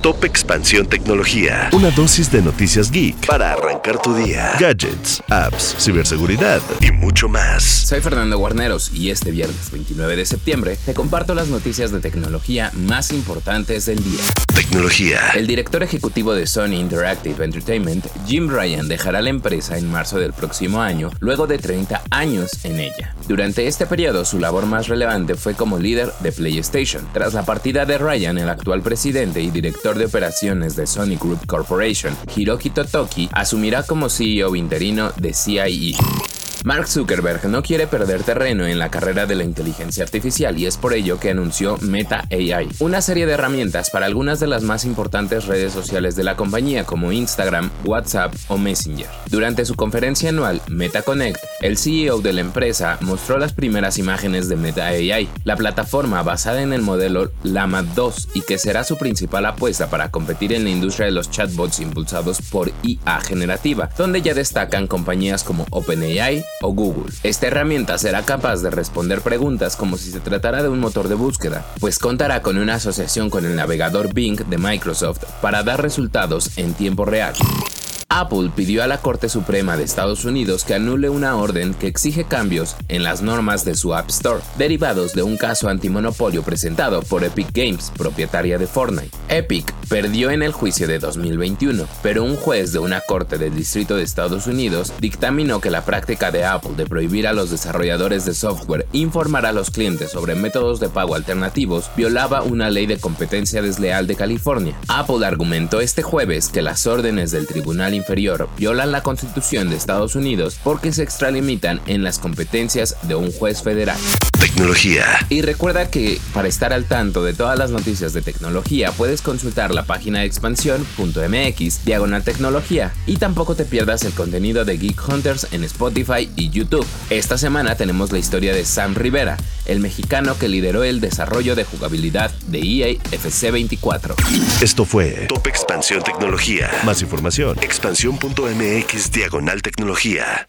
Top Expansión Tecnología. Una dosis de noticias geek para arrancar tu día. Gadgets, apps, ciberseguridad y mucho más. Soy Fernando Guarneros y este viernes 29 de septiembre te comparto las noticias de tecnología más importantes del día. Tecnología. El director ejecutivo de Sony Interactive Entertainment, Jim Ryan, dejará la empresa en marzo del próximo año, luego de 30 años en ella. Durante este periodo, su labor más relevante fue como líder de PlayStation. Tras la partida de Ryan, el actual presidente y director de operaciones de Sony Group Corporation, Hiroki Totoki, asumirá como CEO interino de CIE. Mark Zuckerberg no quiere perder terreno en la carrera de la inteligencia artificial y es por ello que anunció Meta AI, una serie de herramientas para algunas de las más importantes redes sociales de la compañía como Instagram, WhatsApp o Messenger. Durante su conferencia anual Meta Connect, el CEO de la empresa mostró las primeras imágenes de Meta AI, la plataforma basada en el modelo Llama 2 y que será su principal apuesta para competir en la industria de los chatbots impulsados por IA generativa, donde ya destacan compañías como OpenAI, o Google. Esta herramienta será capaz de responder preguntas como si se tratara de un motor de búsqueda, pues contará con una asociación con el navegador Bing de Microsoft para dar resultados en tiempo real. Apple pidió a la Corte Suprema de Estados Unidos que anule una orden que exige cambios en las normas de su App Store, derivados de un caso antimonopolio presentado por Epic Games, propietaria de Fortnite. Epic perdió en el juicio de 2021, pero un juez de una corte del Distrito de Estados Unidos dictaminó que la práctica de Apple de prohibir a los desarrolladores de software informar a los clientes sobre métodos de pago alternativos violaba una ley de competencia desleal de California. Apple argumentó este jueves que las órdenes del Tribunal inferior violan la Constitución de Estados Unidos porque se extralimitan en las competencias de un juez federal. Tecnología. Y recuerda que para estar al tanto de todas las noticias de tecnología puedes consultar la página de expansión.mx diagonal tecnología y tampoco te pierdas el contenido de Geek Hunters en Spotify y YouTube. Esta semana tenemos la historia de Sam Rivera, el mexicano que lideró el desarrollo de jugabilidad de EA FC 24. Esto fue Top Expansión Tecnología. Más información, expansión.mx diagonal tecnología.